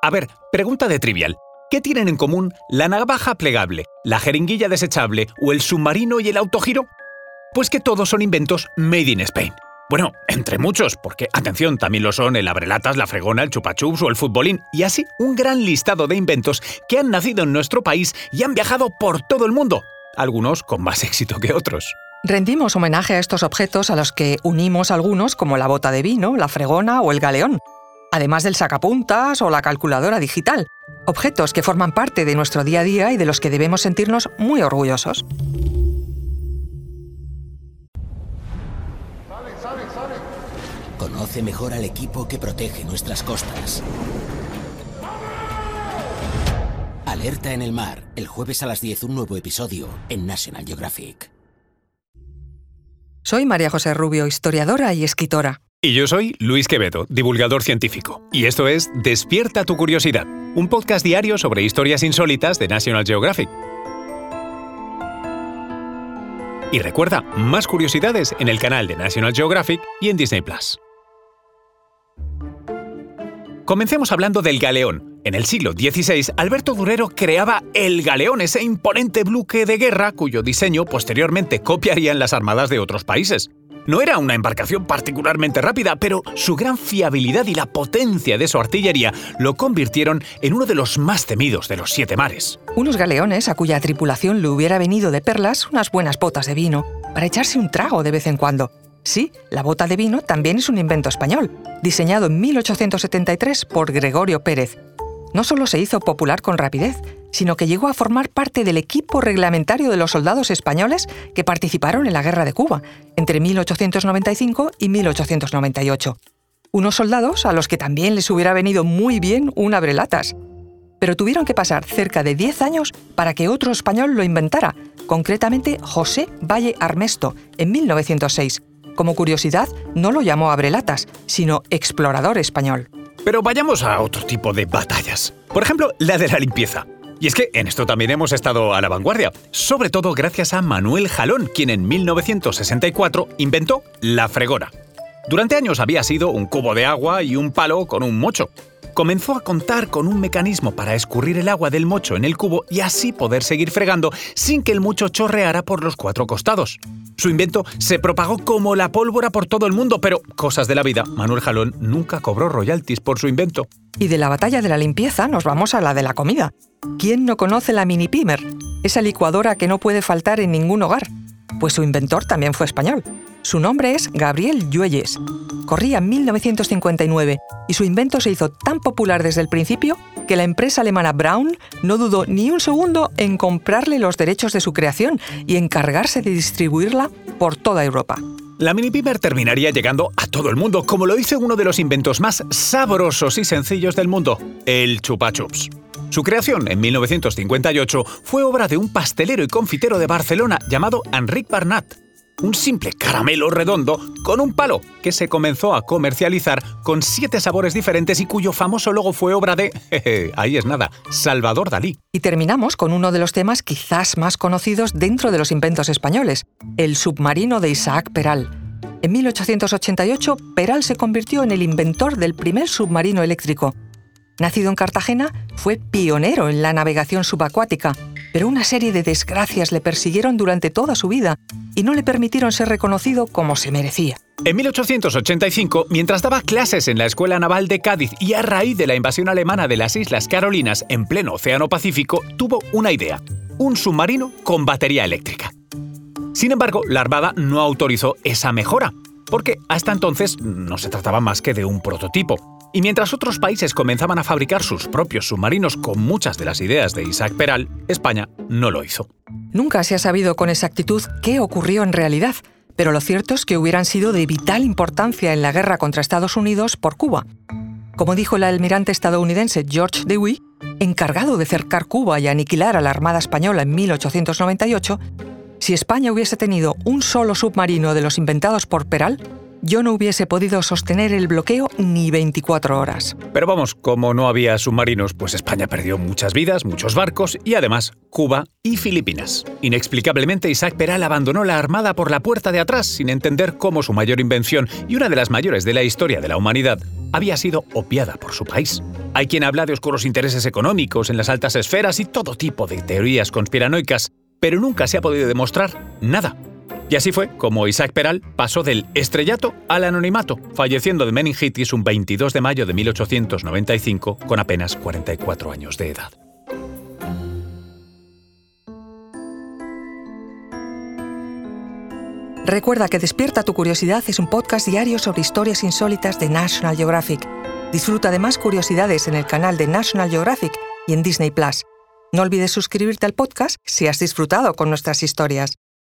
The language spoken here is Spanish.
A ver, pregunta de trivial. ¿Qué tienen en común la navaja plegable, la jeringuilla desechable o el submarino y el autogiro? Pues que todos son inventos made in Spain. Bueno, entre muchos, porque atención, también lo son el abrelatas, la fregona, el chupachups o el futbolín, y así un gran listado de inventos que han nacido en nuestro país y han viajado por todo el mundo, algunos con más éxito que otros. Rendimos homenaje a estos objetos a los que unimos algunos como la bota de vino, la fregona o el galeón, además del sacapuntas o la calculadora digital, objetos que forman parte de nuestro día a día y de los que debemos sentirnos muy orgullosos. Conoce mejor al equipo que protege nuestras costas. Alerta en el mar, el jueves a las 10 un nuevo episodio en National Geographic. Soy María José Rubio, historiadora y escritora. Y yo soy Luis Quevedo, divulgador científico. Y esto es Despierta tu curiosidad, un podcast diario sobre historias insólitas de National Geographic. Y recuerda, más curiosidades en el canal de National Geographic y en Disney Plus. Comencemos hablando del galeón. En el siglo XVI, Alberto Durero creaba el galeón, ese imponente buque de guerra cuyo diseño posteriormente copiarían las armadas de otros países. No era una embarcación particularmente rápida, pero su gran fiabilidad y la potencia de su artillería lo convirtieron en uno de los más temidos de los siete mares. Unos galeones a cuya tripulación le hubiera venido de perlas unas buenas botas de vino, para echarse un trago de vez en cuando. Sí, la bota de vino también es un invento español, diseñado en 1873 por Gregorio Pérez. No solo se hizo popular con rapidez, sino que llegó a formar parte del equipo reglamentario de los soldados españoles que participaron en la Guerra de Cuba entre 1895 y 1898. Unos soldados a los que también les hubiera venido muy bien un abrelatas. Pero tuvieron que pasar cerca de 10 años para que otro español lo inventara, concretamente José Valle Armesto, en 1906, como curiosidad, no lo llamó abrelatas, sino explorador español. Pero vayamos a otro tipo de batallas. Por ejemplo, la de la limpieza. Y es que en esto también hemos estado a la vanguardia, sobre todo gracias a Manuel Jalón, quien en 1964 inventó la fregona. Durante años había sido un cubo de agua y un palo con un mocho. Comenzó a contar con un mecanismo para escurrir el agua del mocho en el cubo y así poder seguir fregando sin que el mocho chorreara por los cuatro costados. Su invento se propagó como la pólvora por todo el mundo, pero cosas de la vida, Manuel Jalón nunca cobró royalties por su invento. Y de la batalla de la limpieza nos vamos a la de la comida. ¿Quién no conoce la Mini Pimer? Esa licuadora que no puede faltar en ningún hogar. Pues su inventor también fue español. Su nombre es Gabriel Lluelles. Corría en 1959 y su invento se hizo tan popular desde el principio que la empresa alemana Braun no dudó ni un segundo en comprarle los derechos de su creación y encargarse de distribuirla por toda Europa. La mini pimer terminaría llegando a todo el mundo, como lo hizo uno de los inventos más sabrosos y sencillos del mundo, el chupa chups. Su creación en 1958 fue obra de un pastelero y confitero de Barcelona llamado Enric Barnat un simple caramelo redondo con un palo que se comenzó a comercializar con siete sabores diferentes y cuyo famoso logo fue obra de, ahí es nada, Salvador Dalí. Y terminamos con uno de los temas quizás más conocidos dentro de los inventos españoles, el submarino de Isaac Peral. En 1888, Peral se convirtió en el inventor del primer submarino eléctrico. Nacido en Cartagena, fue pionero en la navegación subacuática pero una serie de desgracias le persiguieron durante toda su vida y no le permitieron ser reconocido como se merecía. En 1885, mientras daba clases en la Escuela Naval de Cádiz y a raíz de la invasión alemana de las Islas Carolinas en pleno Océano Pacífico, tuvo una idea, un submarino con batería eléctrica. Sin embargo, la Armada no autorizó esa mejora, porque hasta entonces no se trataba más que de un prototipo. Y mientras otros países comenzaban a fabricar sus propios submarinos con muchas de las ideas de Isaac Peral, España no lo hizo. Nunca se ha sabido con exactitud qué ocurrió en realidad, pero lo cierto es que hubieran sido de vital importancia en la guerra contra Estados Unidos por Cuba. Como dijo el almirante estadounidense George Dewey, encargado de cercar Cuba y aniquilar a la Armada Española en 1898, si España hubiese tenido un solo submarino de los inventados por Peral, yo no hubiese podido sostener el bloqueo ni 24 horas. Pero vamos, como no había submarinos, pues España perdió muchas vidas, muchos barcos y además Cuba y Filipinas. Inexplicablemente Isaac Peral abandonó la armada por la puerta de atrás sin entender cómo su mayor invención y una de las mayores de la historia de la humanidad había sido opiada por su país. Hay quien habla de oscuros intereses económicos en las altas esferas y todo tipo de teorías conspiranoicas, pero nunca se ha podido demostrar nada. Y así fue como Isaac Peral pasó del estrellato al anonimato, falleciendo de meningitis un 22 de mayo de 1895 con apenas 44 años de edad. Recuerda que Despierta tu Curiosidad es un podcast diario sobre historias insólitas de National Geographic. Disfruta de más curiosidades en el canal de National Geographic y en Disney Plus. No olvides suscribirte al podcast si has disfrutado con nuestras historias.